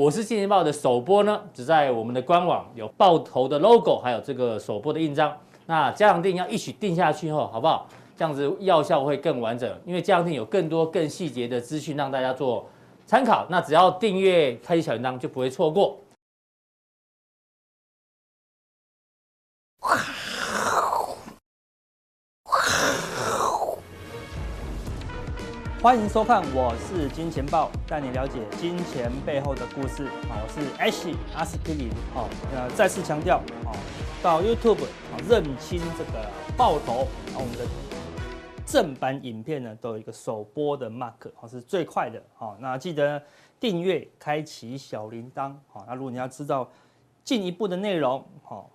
我是金钱报的首播呢，只在我们的官网有爆头的 logo，还有这个首播的印章。那加强定要一起定下去后，好不好？这样子药效会更完整，因为加强錠有更多更细节的资讯让大家做参考。那只要订阅开启小铃铛，就不会错过。欢迎收看，我是金钱豹，带你了解金钱背后的故事。好，我是 Ash 阿司匹林。好，那再次强调，好，到 YouTube 认清这个爆头。好，我们的正版影片呢都有一个首播的 mark，好，是最快的。好，那记得订阅，开启小铃铛。好，那如果你要知道进一步的内容，好，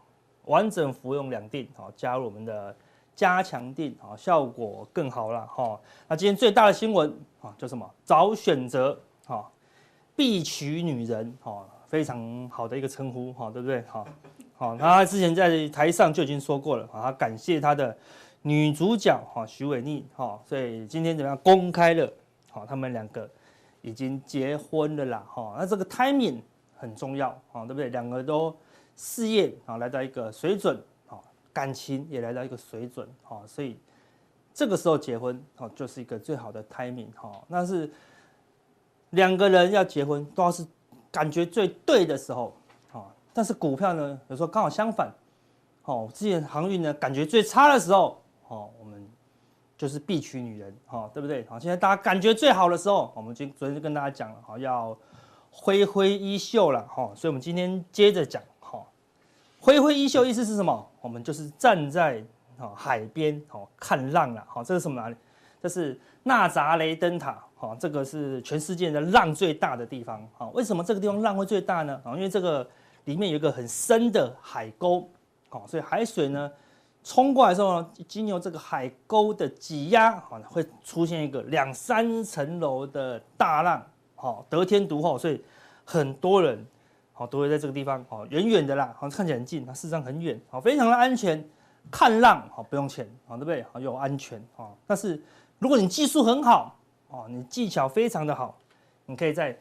完整服用两錠，好，加入我们的。加强定啊，效果更好了哈。那今天最大的新闻啊，叫什么？早选择哈，必娶女人哈，非常好的一个称呼哈，对不对？好，好，他之前在台上就已经说过了啊，他感谢他的女主角哈许玮甯哈，所以今天怎么样公开了？好，他们两个已经结婚了啦哈。那这个 timing 很重要啊，对不对？两个都事业啊来到一个水准。感情也来到一个水准，哈，所以这个时候结婚，哦，就是一个最好的 timing，哈。那是两个人要结婚，都要是感觉最对的时候，啊。但是股票呢，有时候刚好相反，哦，之前航运呢，感觉最差的时候，哦，我们就是必娶女人，哈，对不对？好，现在大家感觉最好的时候，我们今昨天就跟大家讲了，哈，要挥挥衣袖了，哈。所以我们今天接着讲。哈挥挥衣袖意思是什么？我们就是站在海边哦看浪了。好，这是什么哪里？这是纳扎雷灯塔。好，这个是全世界的浪最大的地方。好，为什么这个地方浪会最大呢？啊，因为这个里面有一个很深的海沟。好，所以海水呢冲过来的时候呢，经由这个海沟的挤压，好，会出现一个两三层楼的大浪。好，得天独厚，所以很多人。好，都会在这个地方，好，远远的啦，好像，看起来很近，它事实上很远，好，非常的安全，看浪，好，不用钱，好，对不对？好，又安全，好，但是如果你技术很好，哦，你技巧非常的好，你可以在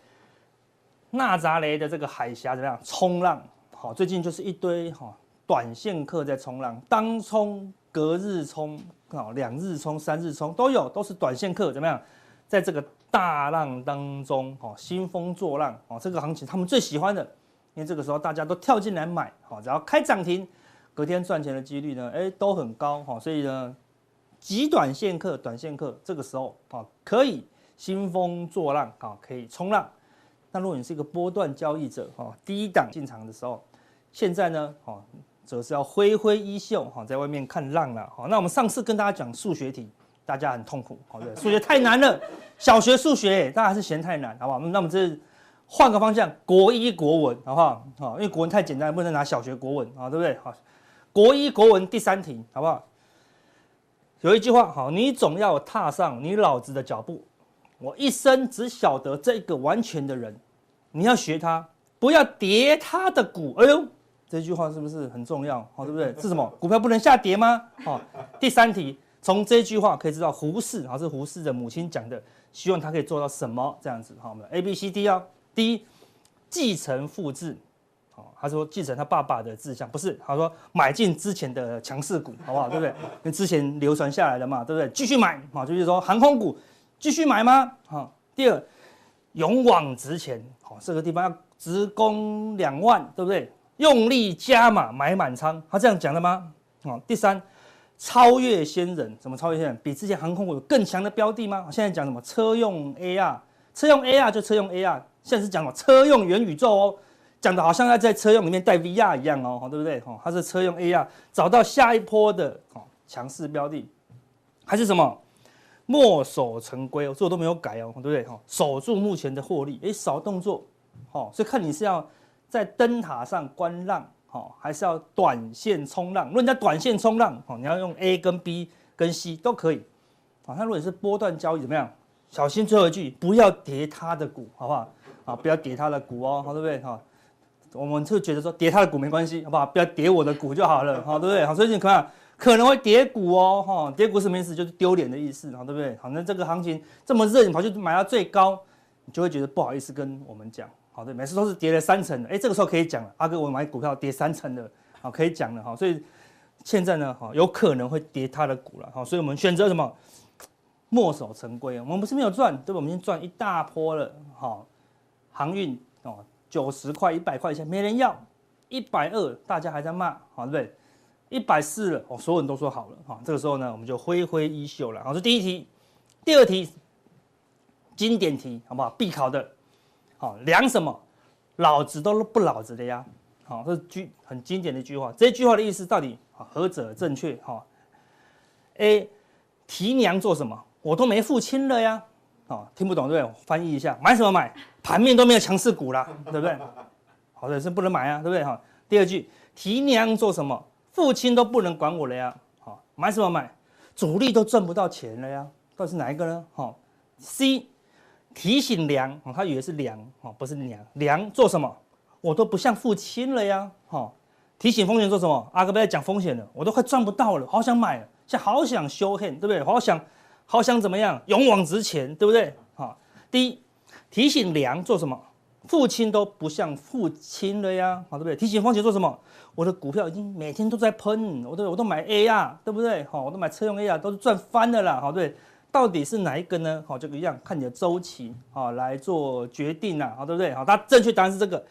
纳扎雷的这个海峡怎么样冲浪？好，最近就是一堆哈短线客在冲浪，当冲、隔日冲，好，两日冲、三日冲都有，都是短线客怎么样？在这个大浪当中，哦，兴风作浪，哦，这个行情他们最喜欢的。因为这个时候大家都跳进来买，好，只要开涨停，隔天赚钱的几率呢，哎，都很高，哈，所以呢，极短线客、短线客这个时候啊，可以兴风作浪，啊，可以冲浪。那如果你是一个波段交易者，哈，低档进场的时候，现在呢，哈，则是要挥挥衣袖，哈，在外面看浪了，好，那我们上次跟大家讲数学题，大家很痛苦，好，对，数学太难了，小学数学，大家还是嫌太难，好不好？那我们这。换个方向，国一国文，好不好？好，因为国文太简单，不能拿小学国文啊，对不对？好，国一国文第三题，好不好？有一句话，好，你总要踏上你老子的脚步。我一生只晓得这个完全的人，你要学他，不要跌他的股。哎呦，这句话是不是很重要？好，对不对？是什么？股票不能下跌吗？好，第三题，从这句话可以知道胡适，好，是胡适的母亲讲的，希望他可以做到什么？这样子，好，我们 A B C D 啊。第一，继承复制，好，他说继承他爸爸的志向，不是，他说买进之前的强势股，好不好？对不对？因为之前流传下来的嘛，对不对？继续买，好，就是说航空股继续买吗？好，第二，勇往直前，好，这个地方要直攻两万，对不对？用力加码买满仓，他这样讲的吗？好，第三，超越先人，怎么超越先人？比之前航空股有更强的标的吗？现在讲什么？车用 AR，车用 AR 就车用 AR。现在是讲什么车用元宇宙哦，讲的好像要在车用里面带 VR 一样哦，对不对？哦，它是车用 AR，找到下一波的哦强势标的，还是什么墨守成规哦，这我都没有改哦，对不对？哈，守住目前的获利，哎，少动作，哦，所以看你是要在灯塔上观浪，哦，还是要短线冲浪？如果你在短线冲浪，哦，你要用 A 跟 B 跟 C 都可以，啊，那如果你是波段交易怎么样？小心最后一句，不要跌他的股，好不好？啊，不要跌他的股哦，好对不对？哈，我们就觉得说跌他的股没关系，好不好？不要跌我的股就好了，好对不对？好，所以你看可能会跌股哦，哈，跌股什么意思？就是丢脸的意思，好对不对？好，那这个行情这么热，你跑去买到最高，你就会觉得不好意思跟我们讲，好，对，每次都是跌了三成的，哎，这个时候可以讲了，阿哥我买股票跌三成的，好，可以讲了哈，所以现在呢，哈，有可能会跌他的股了，好，所以我们选择什么？墨守成规，我们不是没有赚，对吧？我们已经赚一大波了，好，航运哦，九十块、一百块钱没人要，一百二大家还在骂，好，对不对？一百四了，哦，所有人都说好了，哈，这个时候呢，我们就挥挥衣袖了，好，这第一题，第二题，经典题，好不好？必考的。好，量什么？老子都不老子的呀！好，这句很经典的一句话。这句话的意思到底何者正确？哈，A 提娘做什么？我都没父亲了呀！好，听不懂对不对？翻译一下，买什么买？盘面都没有强势股啦，对不对？好的，是不能买啊，对不对？哈，第二句提娘做什么？父亲都不能管我了呀！好，买什么买？主力都赚不到钱了呀！到底是哪一个呢？好，C。提醒娘，他以为是粮，不是娘。娘做什么？我都不像父亲了呀，哈。提醒风险做什么？阿哥不要讲风险了，我都快赚不到了，好想买，现在好想修 hand，对不对？好想，好想怎么样？勇往直前，对不对？好。第一，提醒娘做什么？父亲都不像父亲了呀，好，对不对？提醒风险做什么？我的股票已经每天都在喷，我都我都买 A 啊，对不对？好，我都买车用 A 啊，都是赚翻的啦，好，对。对到底是哪一个呢？好，这个一样，看你的周期啊来做决定呐，好，对不对？好，它正确答案是这个。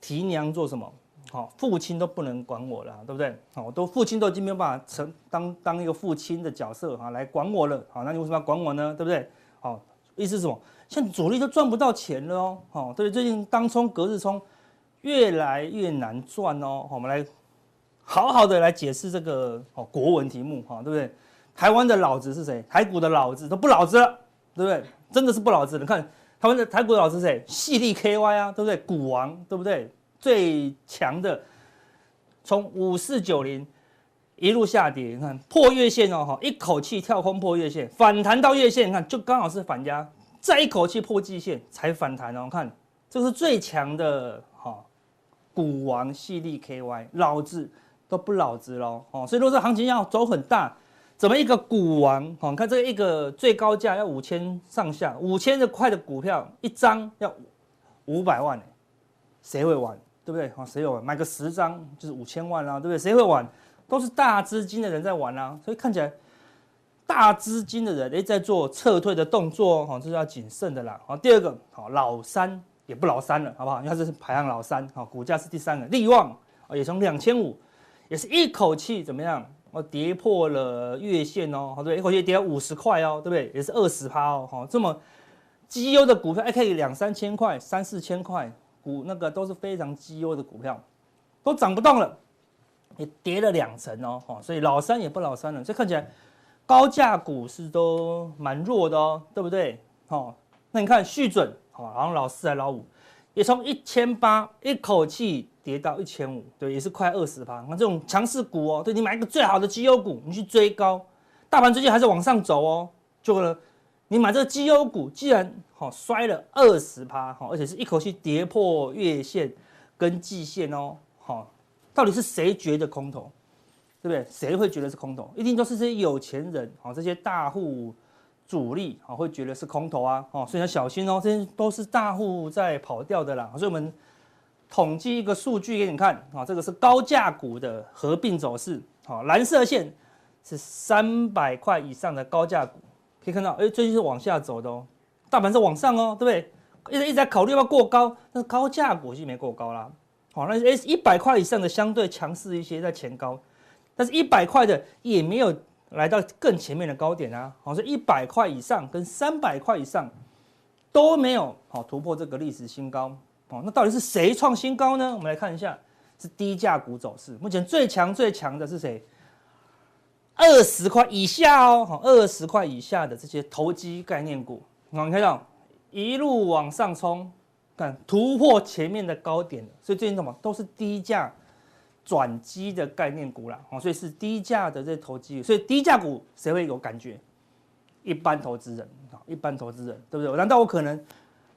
提娘做什么？好，父亲都不能管我了，对不对？好，我都父亲都已经没有办法成当当一个父亲的角色哈来管我了。好，那你为什么要管我呢？对不对？好，意思是什么？现在主力都赚不到钱了哦。好，对，最近当冲、隔日冲越来越难赚哦。我们来好好的来解释这个哦国文题目哈，对不对？台湾的老子是谁？台股的老子都不老子了，对不对？真的是不老子。你看台湾的台股的老子是谁？矽力 KY 啊，对不对？股王，对不对？最强的，从五四九零一路下跌，你看破月线哦，哈，一口气跳空破月线，反弹到月线，你看就刚好是反压，再一口气破季线才反弹哦。看这是最强的哈，股王系列 KY，老子都不老子喽，哦，所以如果这行情要走很大。怎么一个股王？哦，看这一个最高价要五千上下，五千的块的股票一张要五百万，谁会玩？对不对？好，谁会玩？买个十张就是五千万啦，对不对？谁会玩？都是大资金的人在玩啊，所以看起来大资金的人诶在做撤退的动作，哈，这是要谨慎的啦。好，第二个，好，老三也不老三了，好不好？因为它这是排行老三，好，股价是第三个，力旺也从两千五，也是一口气怎么样？哦，跌破了月线哦，好对，一口气跌了五十块哦，对不对？也是二十趴哦，好，这么绩优的股票，还可以两三千块、三四千块股，那个都是非常绩优的股票，都涨不动了，也跌了两成哦，哈，所以老三也不老三了，所以看起来高价股是都蛮弱的哦，对不对？好，那你看续准，好，好像老四还老五，也从一千八一口气。跌到一千五，对，也是快二十趴。那这种强势股哦，对，你买一个最好的绩优股，你去追高，大盘最近还是往上走哦。就呢，你买这个绩优股，既然好摔了二十趴，好，而且是一口气跌破月线跟季线哦，好，到底是谁觉得空头？对不对？谁会觉得是空头？一定都是这些有钱人，好，这些大户主力，好，会觉得是空头啊，哦，所以要小心哦，这些都是大户在跑掉的啦，所以我们。统计一个数据给你看啊，这个是高价股的合并走势。好，蓝色线是三百块以上的高价股，可以看到，哎，最近是往下走的哦，大盘是往上哦，对不对？一直一直在考虑要不要过高，但是高价股就没过高啦。好，那哎，一百块以上的相对强势一些，在前高，但是一百块的也没有来到更前面的高点啊。好，所以一百块以上跟三百块以上都没有好突破这个历史新高。哦，那到底是谁创新高呢？我们来看一下，是低价股走势。目前最强最强的是谁？二十块以下哦，好，二十块以下的这些投机概念股，我们看到一路往上冲，看突破前面的高点，所以最近什么都是低价转机的概念股啦。哦，所以是低价的这些投机，所以低价股谁会有感觉？一般投资人啊，一般投资人对不对？难道我可能？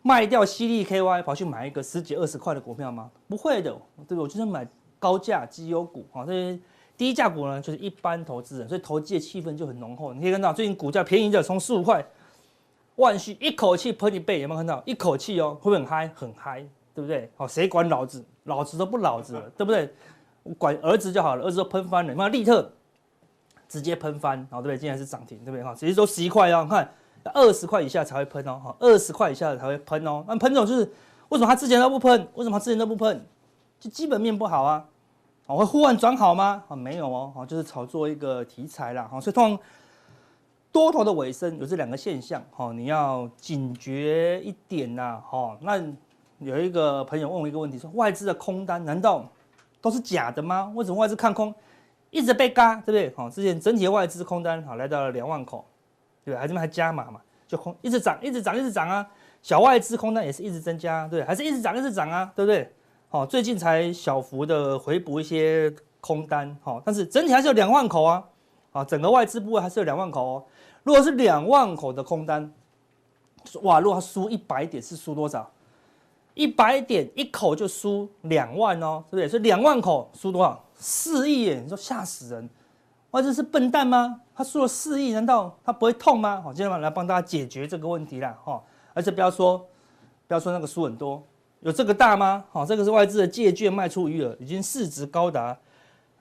卖掉矽力 KY 跑去买一个十几二十块的股票吗？不会的，对不对？我就是买高价绩优股啊，这些低价股呢，就是一般投资人，所以投机的气氛就很浓厚。你可以看到最近股价便宜的从十五块万旭一口气喷一倍，有没有看到？一口气哦，会不会很嗨？很嗨，对不对？好，谁管老子？老子都不老子了，对不对？我管儿子就好了，儿子都喷翻了，你看利特直接喷翻，好，对不对？今天是涨停，对不对？哈，其实都十一块哦，看二十块以下才会喷哦，哈，二十块以下才会喷哦。那喷这种就是为什么他之前都不喷？为什么他之前都不喷？就基本面不好啊，会忽然转好吗？啊，没有哦，就是炒作一个题材啦，哈，所以通常。多头的尾声有这两个现象，哈，你要警觉一点呐，哈。那有一个朋友问我一个问题，说外资的空单难道都是假的吗？为什么外资看空一直被嘎，对不对？好，之前整体的外资空单好来到了两万口，对吧？还这边还加码嘛，就空一直涨，一直涨，一直涨啊。小外资空单也是一直增加，对，还是一直涨，一直涨啊，对不对？好，最近才小幅的回补一些空单，好，但是整体还是有两万口啊，啊，整个外资部位还是有两万口哦。如果是两万口的空单，哇！如果他输一百点，是输多少？一百点一口就输两万哦，对不对？所以两万口输多少？四亿耶！你说吓死人！外资是笨蛋吗？他输了四亿，难道他不会痛吗？好，今天晚上来帮大家解决这个问题啦，哈！而且不要说，不要说那个输很多，有这个大吗？好，这个是外资的借券卖出余额，已经市值高达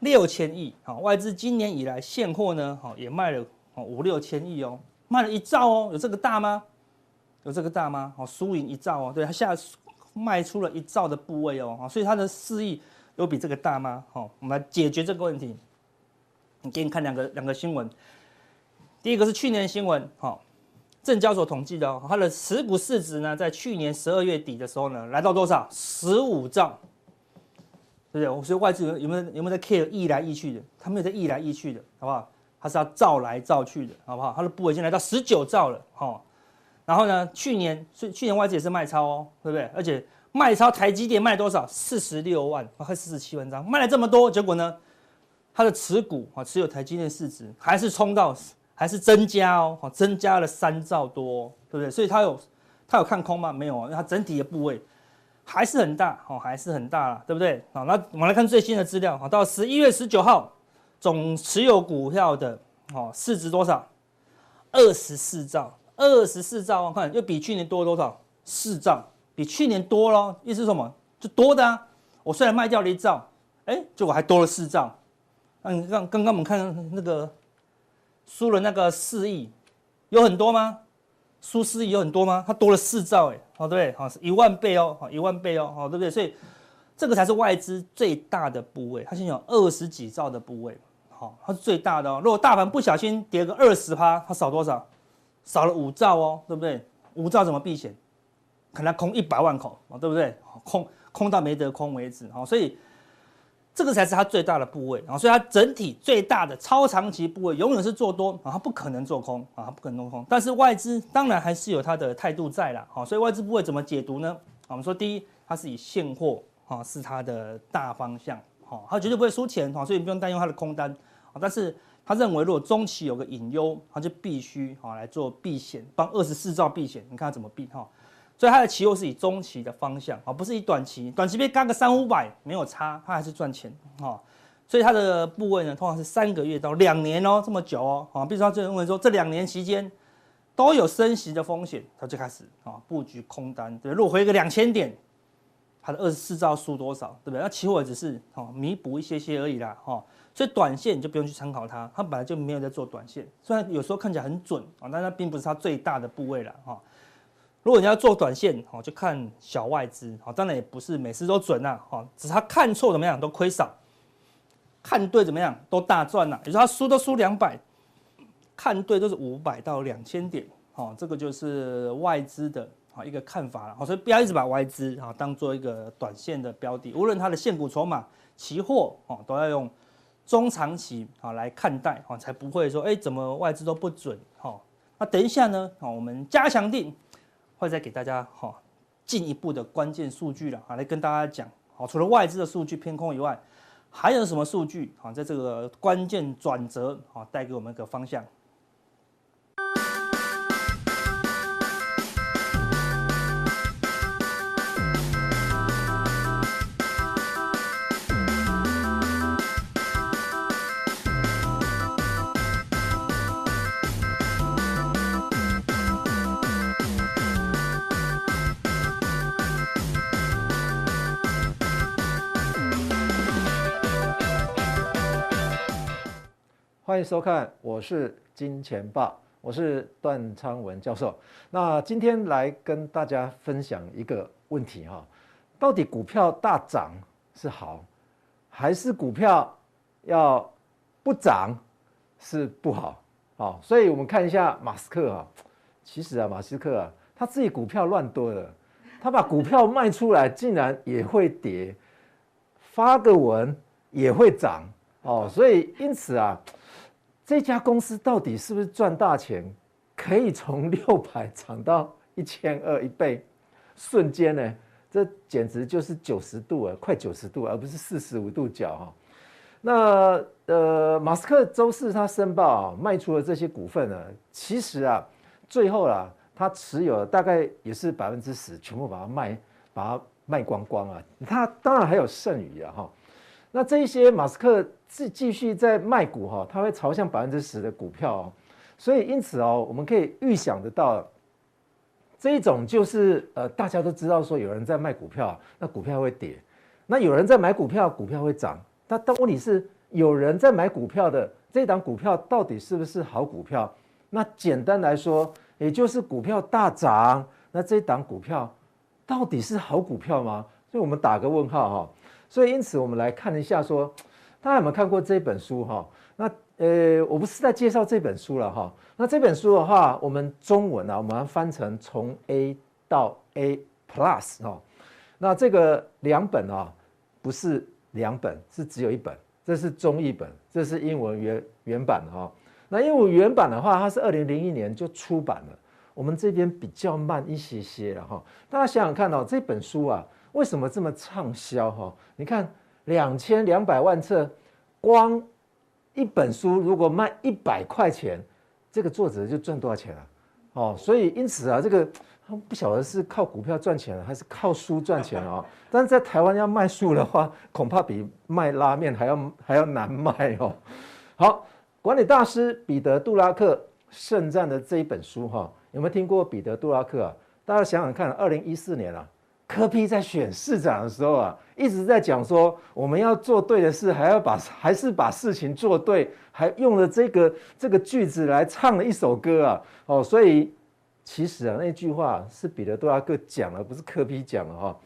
六千亿。好，外资今年以来现货呢，好也卖了。哦，五六千亿哦，卖了一兆哦，有这个大吗？有这个大吗？哦，输赢一兆哦，对，他现在卖出了一兆的部位哦，所以他的四亿有比这个大吗？好，我们来解决这个问题。你给你看两个两个新闻，第一个是去年新闻，好，证交所统计的哦，它的持股市值呢，在去年十二月底的时候呢，来到多少？十五兆，对不对？所以外资有没有有没有在 care 溢来溢去的？他没有在溢来溢去的，好不好？它是要造来造去的，好不好？它的部位已经来到十九兆了，哈。然后呢，去年去去年外资也是卖超哦，对不对？而且卖超台积电卖多少？四十六万，快四十七万张，卖了这么多，结果呢，它的持股啊，持有台积电市值还是冲到，还是增加哦，增加了三兆多，对不对？所以它有它有看空吗？没有啊，因为它整体的部位还是很大，哦，还是很大了，对不对？好，那我们来看最新的资料，好，到十一月十九号。总持有股票的哦，市值多少？二十四兆，二十四兆，看又比去年多了多少？四兆，比去年多咯。意思是什么？就多的啊。我虽然卖掉了一兆，哎，结果还多了四兆。那你看刚刚我们看那个输了那个四亿，有很多吗？输四亿有很多吗？它多了四兆，哎，好对不对？好，是一万倍哦，好一万倍哦，好对不对？所以这个才是外资最大的部位，它现在有二十几兆的部位。好，它是最大的哦。如果大盘不小心跌个二十趴，它少多少？少了五兆哦，对不对？五兆怎么避险？可能空一百万口啊，对不对？空空到没得空为止。好，所以这个才是它最大的部位。然后，所以它整体最大的超长期部位永远是做多啊，它不可能做空啊，它不可能做空。但是外资当然还是有它的态度在啦。好，所以外资部位怎么解读呢？我们说第一，它是以现货啊是它的大方向。好，它绝对不会输钱，所以你不用担忧它的空单。啊但是他认为，如果中期有个隐忧，他就必须啊来做避险，帮二十四兆避险。你看他怎么避哈？所以它的期货是以中期的方向啊，不是以短期。短期被干个三五百没有差，它还是赚钱哈。所以它的部位呢，通常是三个月到两年哦，这么久哦。啊，比如说他就认为说这两年期间都有升息的风险，他就开始啊布局空单。对，如果回个两千点。它的二十四兆输多少，对不对？那期货只是哦弥补一些些而已啦，哈。所以短线你就不用去参考它，它本来就没有在做短线。虽然有时候看起来很准啊，但它并不是它最大的部位了，哈。如果你要做短线，哦，就看小外资，哦，当然也不是每次都准呐，哈。只是他看错怎么样都亏少，看对怎么样都大赚呐。比如说他输都输两百，看对都是五百到两千点，哦，这个就是外资的。好一个看法了，好，所以不要一直把外资啊当做一个短线的标的，无论它的现股筹码、期货哦，都要用中长期啊来看待，哈，才不会说哎怎么外资都不准，哈。那等一下呢，啊，我们加强定会再给大家哈进一步的关键数据了，啊，来跟大家讲，好，除了外资的数据偏空以外，还有什么数据啊，在这个关键转折啊带给我们一个方向。欢迎收看，我是金钱豹，我是段昌文教授。那今天来跟大家分享一个问题哈，到底股票大涨是好，还是股票要不涨是不好？好，所以我们看一下马斯克啊，其实啊，马斯克啊，他自己股票乱多了，他把股票卖出来，竟然也会跌，发个文也会涨哦，所以因此啊，这家公司到底是不是赚大钱，可以从 六百涨到一千二一倍，瞬间呢，这简直就是九十度啊，快九十度，而不是四十五度角哈。那呃，马斯克周四他申报啊，卖出了这些股份呢，其实啊，最后啊，他持有大概也是百分之十，全部把它卖，把它卖光光啊。他当然还有剩余啊哈。那这一些马斯克继继续在卖股哈，他会朝向百分之十的股票哦。所以因此哦，我们可以预想得到，这一种就是呃，大家都知道说有人在卖股票，那股票会跌；那有人在买股票，股票会涨。但但问题是，有人在买股票的这档股票到底是不是好股票？那简单来说，也就是股票大涨，那这档股票到底是好股票吗？所以我们打个问号哈。所以因此我们来看一下说，大家有没有看过这本书哈？那呃，我不是在介绍这本书了哈。那这本书的话，我们中文啊，我们要翻成从 A 到 A Plus 哈。那这个两本啊，不是。两本是只有一本，这是中译本，这是英文原原版的哈。那英文原版的话，它是二零零一年就出版了，我们这边比较慢一些些了哈。大家想想看哦，这本书啊，为什么这么畅销哈？你看两千两百万册，光一本书如果卖一百块钱，这个作者就赚多少钱啊？哦，所以因此啊，这个。他不晓得是靠股票赚钱还是靠书赚钱啊？但是在台湾要卖书的话，恐怕比卖拉面还要还要难卖哦。好，管理大师彼得·杜拉克盛赞的这一本书哈，有没有听过彼得·杜拉克啊？大家想想看，二零一四年啊，柯 P 在选市长的时候啊，一直在讲说我们要做对的事，还要把还是把事情做对，还用了这个这个句子来唱了一首歌啊。哦，所以。其实啊，那句话是彼得·杜拉克讲的，不是柯 P 讲的哈。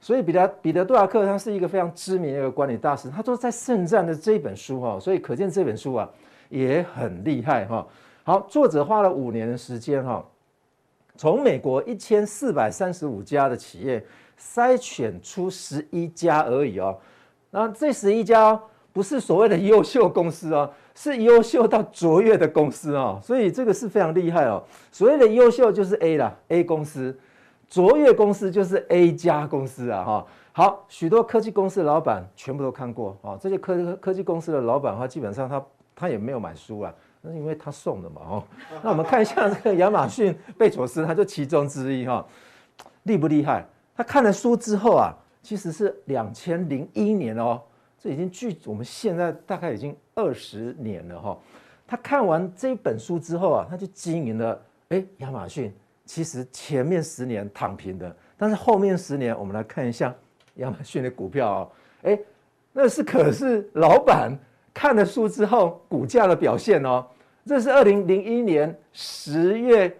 所以彼得彼得·杜拉克他是一个非常知名的一个管理大师，他都在圣战的这本书哈，所以可见这本书啊也很厉害哈。好，作者花了五年的时间哈，从美国一千四百三十五家的企业筛选出十一家而已哦。那这十一家不是所谓的优秀公司哦。是优秀到卓越的公司哦，所以这个是非常厉害哦。所谓的优秀就是 A 啦，A 公司；卓越公司就是 A 加公司啊，哈。好，许多科技公司的老板全部都看过啊。这些科科技公司的老板的话，基本上他他也没有买书啊，那是因为他送的嘛，哦。那我们看一下这个亚马逊贝佐斯，他就其中之一哈，厉不厉害？他看了书之后啊，其实是两千零一年哦。这已经距我们现在大概已经二十年了哈。他看完这本书之后啊，他就经营了。哎，亚马逊其实前面十年躺平的，但是后面十年，我们来看一下亚马逊的股票啊。哎，那是可是老板看了书之后股价的表现哦。这是二零零一年十月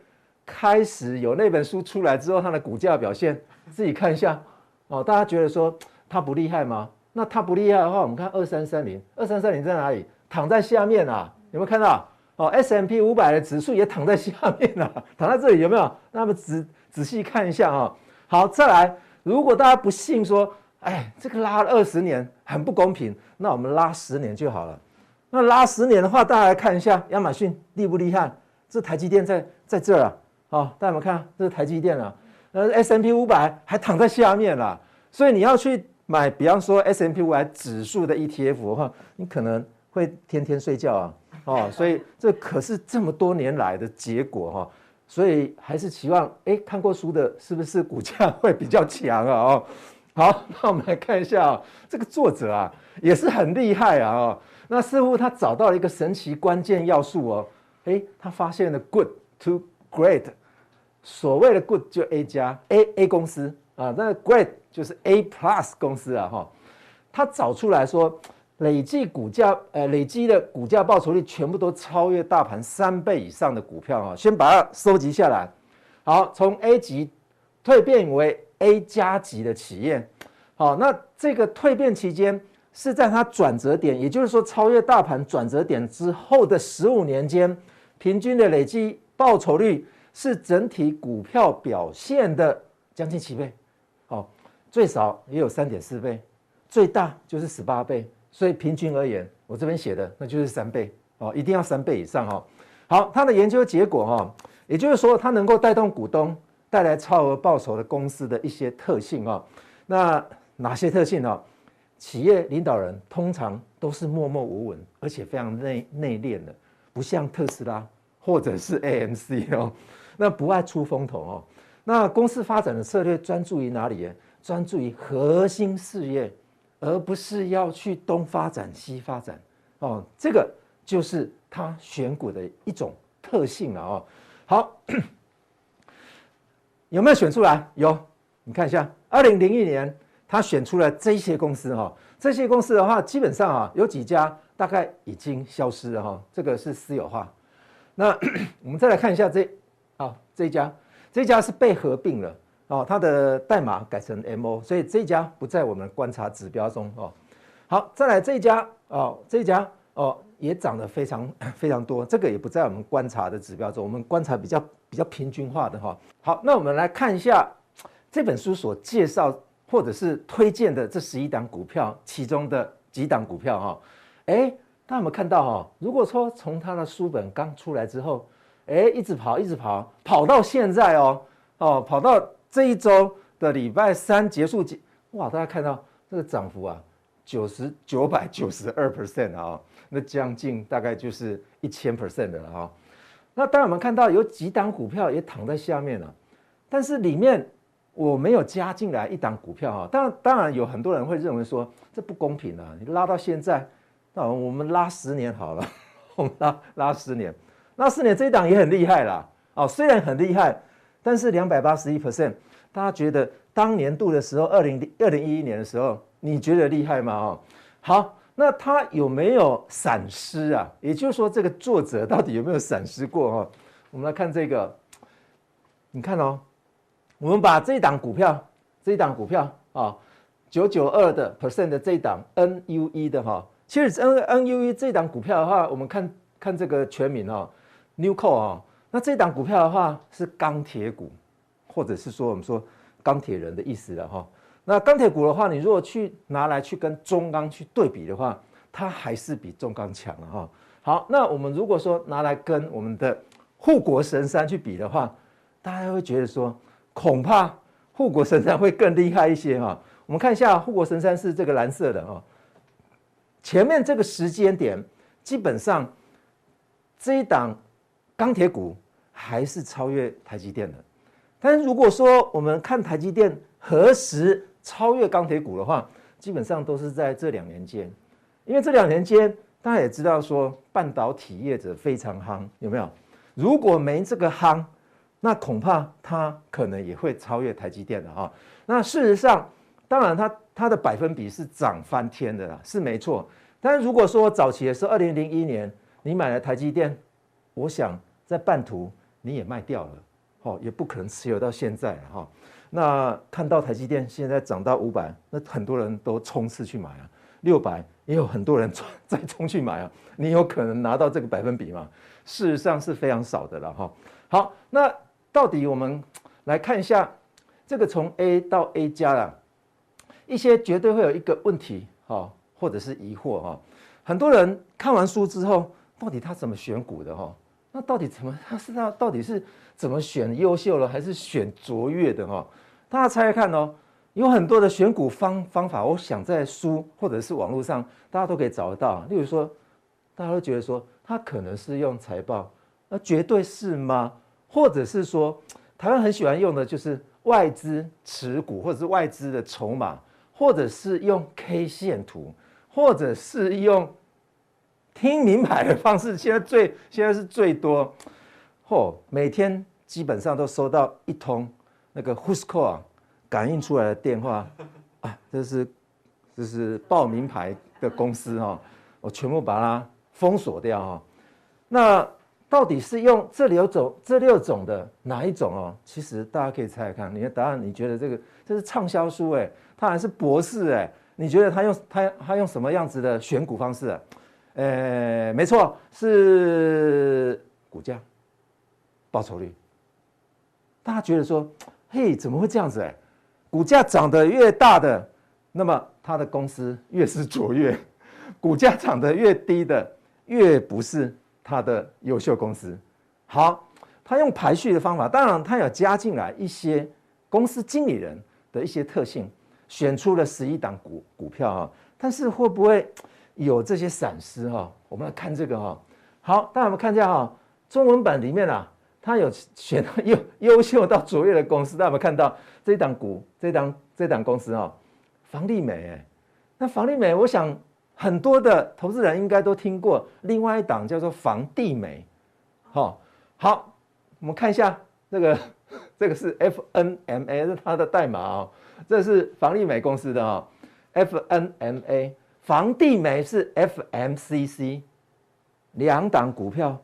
开始有那本书出来之后，它的股价表现，自己看一下哦。大家觉得说它不厉害吗？那它不厉害的话，我们看二三三零，二三三零在哪里？躺在下面啊，有没有看到？哦，S M P 五百的指数也躺在下面啊，躺在这里有没有？那么仔仔细看一下啊。好，再来，如果大家不信说，哎，这个拉了二十年很不公平，那我们拉十年就好了。那拉十年的话，大家来看一下亚马逊厉不厉害？这台积电在在这儿啊，好，大家有没有看？这是台积电啊，呃 S M P 五百还躺在下面了，所以你要去。买，比方说 S M P 五百指数的 ETF 的话，你可能会天天睡觉啊，哦，所以这可是这么多年来的结果哈，所以还是期望，哎，看过书的是不是股价会比较强啊？哦，好，那我们来看一下啊，这个作者啊也是很厉害啊，那似乎他找到了一个神奇关键要素哦，哎，他发现了 good to great，所谓的 good 就 A 加 A A 公司啊，那 great。就是 A Plus 公司啊，哈，他找出来说，累计股价呃累积的股价报酬率全部都超越大盘三倍以上的股票啊，先把它收集下来。好，从 A 级蜕变为 A 加级的企业，好，那这个蜕变期间是在它转折点，也就是说超越大盘转折点之后的十五年间，平均的累计报酬率是整体股票表现的将近七倍，好，最少也有三点四倍，最大就是十八倍，所以平均而言，我这边写的那就是三倍。哦，一定要三倍以上哦。好，它的研究结果哈，也就是说它能够带动股东带来超额报酬的公司的一些特性啊。那哪些特性呢？企业领导人通常都是默默无闻，而且非常内内敛的，不像特斯拉或者是 AMC 哦，那不爱出风头哦。那公司发展的策略专注于哪里？专注于核心事业，而不是要去东发展西发展哦。这个就是他选股的一种特性了哦。好，有没有选出来？有，你看一下，二零零一年。他选出了这些公司哈，这些公司的话，基本上啊，有几家大概已经消失了哈，这个是私有化。那 我们再来看一下这啊这一家，这一家是被合并了哦，它的代码改成 MO，所以这一家不在我们观察指标中哦。好，再来这一家哦，这一家哦也涨得非常 非常多，这个也不在我们观察的指标中，我们观察比较比较平均化的哈。好，那我们来看一下这本书所介绍。或者是推荐的这十一档股票，其中的几档股票哈，哎，大家有没有看到哈？如果说从他的书本刚出来之后，哎，一直跑，一直跑，跑到现在哦，哦，跑到这一周的礼拜三结束，哇，大家看到这个涨幅啊，九十九百九十二 percent 啊，那将近大概就是一千 percent 的了哈。那当然我们看到有几档股票也躺在下面了，但是里面。我没有加进来一档股票哈，当然当然有很多人会认为说这不公平啊，你拉到现在，那我们拉十年好了，我们拉拉十年，拉十年这一档也很厉害啦，哦，虽然很厉害，但是两百八十一 percent，大家觉得当年度的时候，二零二零一一年的时候，你觉得厉害吗？哦，好，那他有没有闪失啊？也就是说，这个作者到底有没有闪失过哈？我们来看这个，你看哦。我们把这一档股票，这一档股票啊，九九二的 percent 的这一档 NUE 的哈，其实 N NUE 这一档股票的话，我们看看这个全名哦，Newco 啊，那这一档股票的话是钢铁股，或者是说我们说钢铁人的意思了哈。那钢铁股的话，你如果去拿来去跟中钢去对比的话，它还是比中钢强了哈。好，那我们如果说拿来跟我们的护国神山去比的话，大家会觉得说。恐怕护国神山会更厉害一些哈。我们看一下护国神山是这个蓝色的哈。前面这个时间点，基本上这一档钢铁股还是超越台积电的。但是如果说我们看台积电何时超越钢铁股的话，基本上都是在这两年间。因为这两年间，大家也知道说半导体业者非常夯，有没有？如果没这个夯，那恐怕它可能也会超越台积电的哈。那事实上，当然它它的百分比是涨翻天的啦，是没错。但是如果说早期的时候，二零零一年你买了台积电，我想在半途你也卖掉了，哦，也不可能持有到现在哈。那看到台积电现在涨到五百，那很多人都冲刺去买啊，六百也有很多人 再冲去买啊。你有可能拿到这个百分比吗？事实上是非常少的了哈。好，那。到底我们来看一下这个从 A 到 A 加了，一些绝对会有一个问题哈，或者是疑惑哈。很多人看完书之后，到底他怎么选股的哈？那到底怎么他是他到底是怎么选优秀了，还是选卓越的哈？大家猜猜看哦。有很多的选股方方法，我想在书或者是网络上，大家都可以找得到。例如说，大家都觉得说他可能是用财报，那绝对是吗？或者是说，台湾很喜欢用的就是外资持股，或者是外资的筹码，或者是用 K 线图，或者是用听名牌的方式。现在最现在是最多，嚯，每天基本上都收到一通那个 Who's Call 感应出来的电话啊，这是这是报名牌的公司哈，我全部把它封锁掉哈。那到底是用这六种这六种的哪一种哦？其实大家可以猜猜看，你的答案，你觉得这个这是畅销书哎，他还是博士哎？你觉得他用他他用什么样子的选股方式啊？呃，没错，是股价报酬率。大家觉得说，嘿，怎么会这样子哎？股价涨得越大的，那么他的公司越是卓越；股价涨得越低的，越不是他的优秀公司。好，他用排序的方法，当然他有加进来一些公司经理人的一些特性。选出了十一档股股票啊，但是会不会有这些闪失哈？我们来看这个哈。好，大家我们看一下哈，中文版里面啊，他有选到 优优秀到卓越的公司，大家有没有看到？这一档股，这档这档公司哦，房利美哎，那房利美，我想很多的投资人应该都听过，另外一档叫做房地美，好，好，我们看一下这个，这个是 FNMA 是它的代码哦。这是房利美公司的哈，FNMA，房地美是 FMCC，两档股票，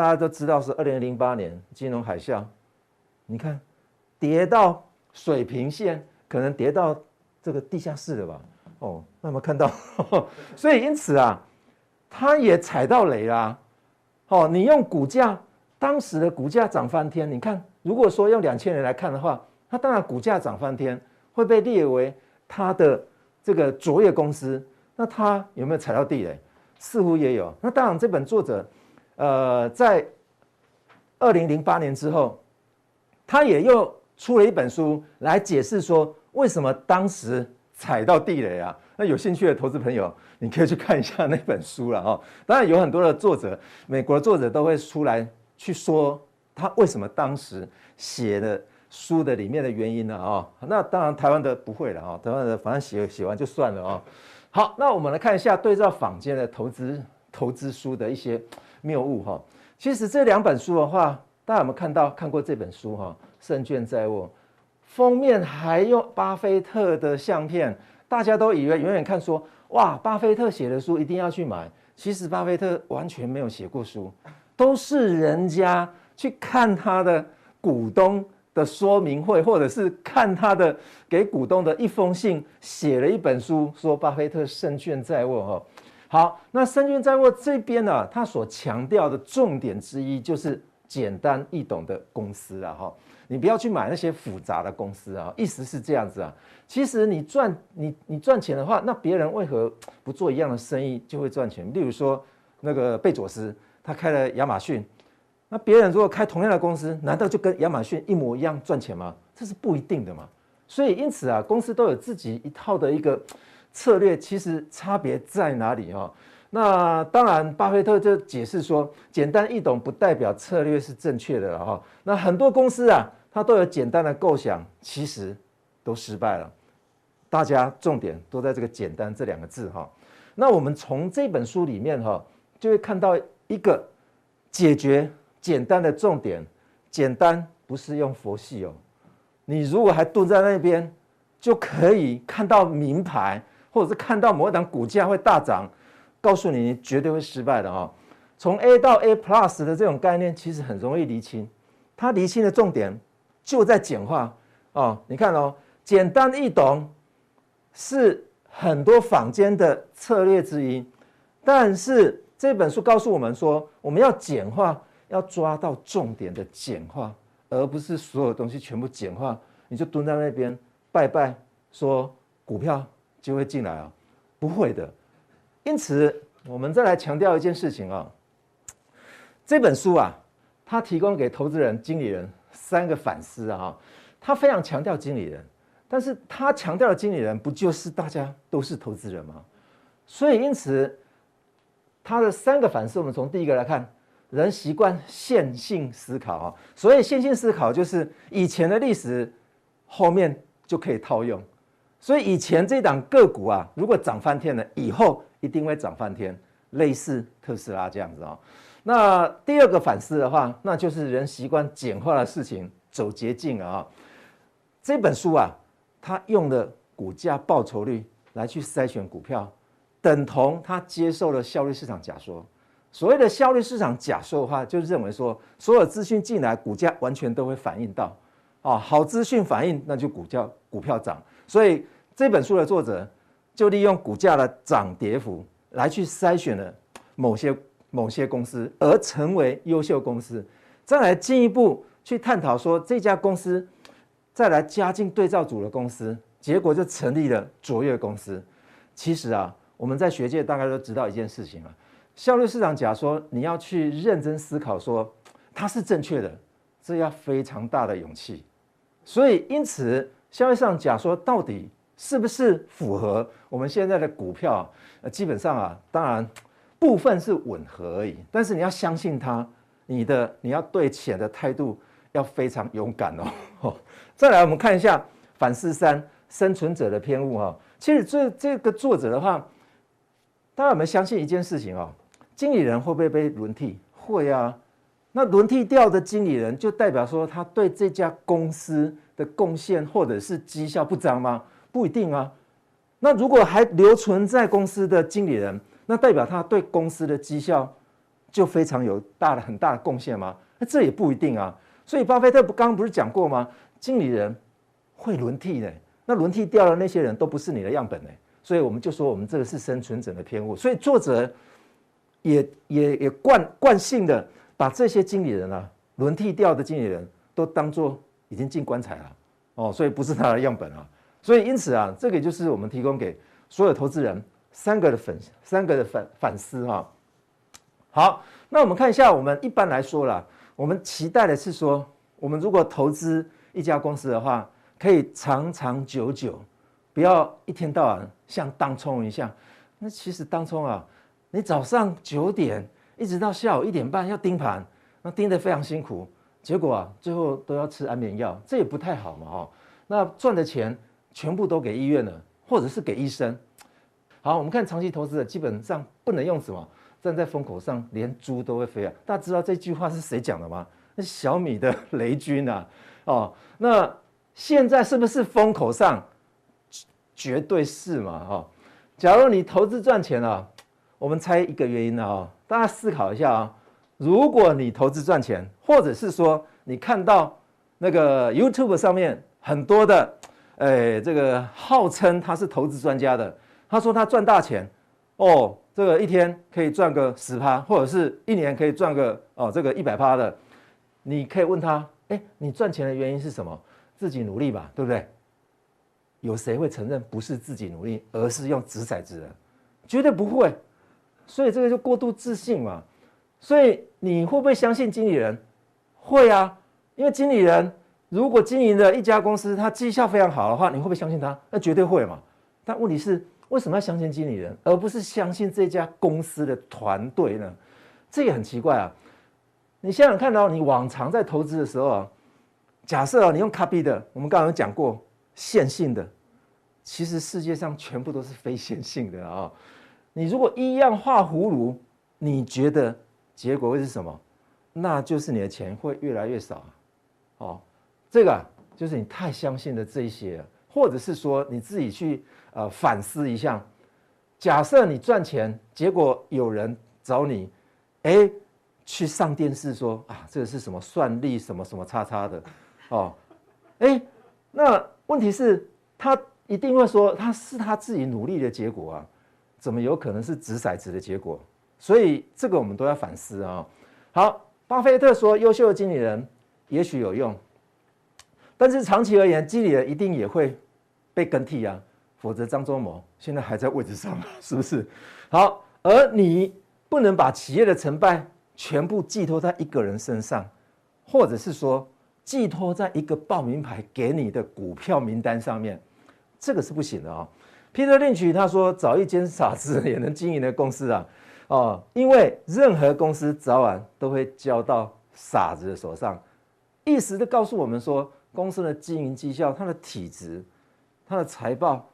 大家都知道是二零零八年金融海啸，你看跌到水平线，可能跌到这个地下室了吧？哦，那么看到，所以因此啊，他也踩到雷啦。哦，你用股价，当时的股价涨翻天，你看，如果说用两千年来看的话，它当然股价涨翻天。会被列为他的这个卓越公司，那他有没有踩到地雷？似乎也有。那当然，这本作者，呃，在二零零八年之后，他也又出了一本书来解释说，为什么当时踩到地雷啊？那有兴趣的投资朋友，你可以去看一下那本书了哈。当然，有很多的作者，美国的作者都会出来去说他为什么当时写的。书的里面的原因呢？啊，那当然台湾的不会了啊，台湾的反正写写完就算了啊。好，那我们来看一下对照坊间的投资投资书的一些谬误哈。其实这两本书的话，大家有没有看到看过这本书哈？胜券在握，封面还用巴菲特的相片，大家都以为远远看说哇，巴菲特写的书一定要去买。其实巴菲特完全没有写过书，都是人家去看他的股东的说明会，或者是看他的给股东的一封信，写了一本书，说巴菲特胜券在握哈。好，那胜券在握这边呢，他所强调的重点之一就是简单易懂的公司啊哈。你不要去买那些复杂的公司啊，意思是这样子啊。其实你赚你你赚钱的话，那别人为何不做一样的生意就会赚钱？例如说那个贝佐斯，他开了亚马逊。那别人如果开同样的公司，难道就跟亚马逊一模一样赚钱吗？这是不一定的嘛。所以因此啊，公司都有自己一套的一个策略，其实差别在哪里啊？那当然，巴菲特就解释说，简单易懂不代表策略是正确的了哈。那很多公司啊，它都有简单的构想，其实都失败了。大家重点都在这个“简单”这两个字哈。那我们从这本书里面哈，就会看到一个解决。简单的重点，简单不是用佛系哦。你如果还蹲在那边，就可以看到名牌，或者是看到某一档股价会大涨，告诉你，你绝对会失败的哦。从 A 到 A Plus 的这种概念，其实很容易厘清。它厘清的重点就在简化哦。你看哦，简单易懂是很多坊间的策略之一，但是这本书告诉我们说，我们要简化。要抓到重点的简化，而不是所有东西全部简化，你就蹲在那边拜拜，说股票就会进来啊？不会的。因此，我们再来强调一件事情啊，这本书啊，它提供给投资人、经理人三个反思啊。他非常强调经理人，但是他强调的经理人不就是大家都是投资人吗？所以，因此他的三个反思，我们从第一个来看。人习惯线性思考啊，所以线性思考就是以前的历史后面就可以套用。所以以前这档个股啊，如果涨翻天了，以后一定会涨翻天，类似特斯拉这样子啊。那第二个反思的话，那就是人习惯简化的事情，走捷径啊。这本书啊，它用的股价报酬率来去筛选股票，等同他接受了效率市场假说。所谓的效率市场假说的话，就认为说所有资讯进来，股价完全都会反映到，啊，好资讯反映，那就股价股票涨。所以这本书的作者就利用股价的涨跌幅来去筛选了某些某些公司，而成为优秀公司。再来进一步去探讨说这家公司，再来加进对照组的公司，结果就成立了卓越公司。其实啊，我们在学界大概都知道一件事情啊。效率市场假说，你要去认真思考，说它是正确的，这要非常大的勇气。所以，因此，效率市场假说到底是不是符合我们现在的股票？呃，基本上啊，当然部分是吻合而已。但是你要相信它，你的你要对钱的态度要非常勇敢哦。再来，我们看一下反思三生存者的偏误哈。其实这这个作者的话，大家有没有相信一件事情哦？经理人会不会被轮替？会啊。那轮替掉的经理人，就代表说他对这家公司的贡献或者是绩效不彰吗？不一定啊。那如果还留存在公司的经理人，那代表他对公司的绩效就非常有大的很大的贡献吗？那这也不一定啊。所以巴菲特不刚刚不是讲过吗？经理人会轮替的，那轮替掉的那些人都不是你的样本呢。所以我们就说我们这个是生存者的偏误。所以作者。也也也惯惯性的把这些经理人啊，轮替掉的经理人都当做已经进棺材了哦，所以不是他的样本啊，所以因此啊，这个就是我们提供给所有投资人三个的反三个的反反思哈。好，那我们看一下，我们一般来说啦，我们期待的是说，我们如果投资一家公司的话，可以长长久久，不要一天到晚像当冲一样。那其实当冲啊。你早上九点一直到下午一点半要盯盘，那盯得非常辛苦，结果啊，最后都要吃安眠药，这也不太好嘛，哦，那赚的钱全部都给医院了，或者是给医生。好，我们看长期投资的，基本上不能用什么站在风口上，连猪都会飞啊。大家知道这句话是谁讲的吗？那小米的雷军呐，哦，那现在是不是风口上？绝对是嘛，哈。假如你投资赚钱了。我们猜一个原因呢啊，大家思考一下啊。如果你投资赚钱，或者是说你看到那个 YouTube 上面很多的，哎，这个号称他是投资专家的，他说他赚大钱，哦，这个一天可以赚个十趴，或者是一年可以赚个哦这个一百趴的，你可以问他，哎，你赚钱的原因是什么？自己努力吧，对不对？有谁会承认不是自己努力，而是用纸骰子的？绝对不会。所以这个就过度自信嘛，所以你会不会相信经理人？会啊，因为经理人如果经营的一家公司，他绩效非常好的话，你会不会相信他？那绝对会嘛。但问题是，为什么要相信经理人，而不是相信这家公司的团队呢？这也很奇怪啊。你想想看到，你往常在投资的时候啊，假设啊，你用卡比的，我们刚刚有讲过线性的，其实世界上全部都是非线性的啊。你如果一样画葫芦，你觉得结果会是什么？那就是你的钱会越来越少，哦，这个就是你太相信的这一些，或者是说你自己去呃反思一下。假设你赚钱，结果有人找你，哎，去上电视说啊，这个是什么算力什么什么叉叉的，哦，哎，那问题是，他一定会说他是他自己努力的结果啊。怎么有可能是掷骰子的结果？所以这个我们都要反思啊。好，巴菲特说，优秀的经理人也许有用，但是长期而言，经理人一定也会被更替啊，否则张忠谋现在还在位置上，是不是？好，而你不能把企业的成败全部寄托在一个人身上，或者是说寄托在一个报名牌给你的股票名单上面，这个是不行的啊。Peter Lynch 他说：“找一间傻子也能经营的公司啊，哦，因为任何公司早晚都会交到傻子的手上。”意思的告诉我们说，公司的经营绩效、它的体质、它的财报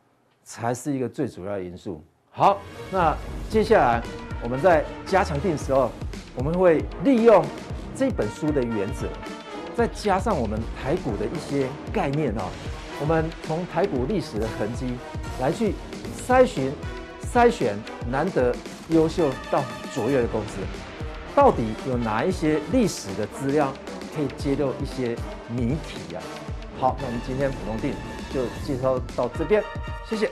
才是一个最主要的因素。好，那接下来我们在加强定的时候，我们会利用这本书的原则，再加上我们台股的一些概念啊。我们从台股历史的痕迹来去筛选筛选难得优秀到卓越的公司，到底有哪一些历史的资料可以揭露一些谜题啊？好，那我们今天普通地就介绍到这边，谢谢。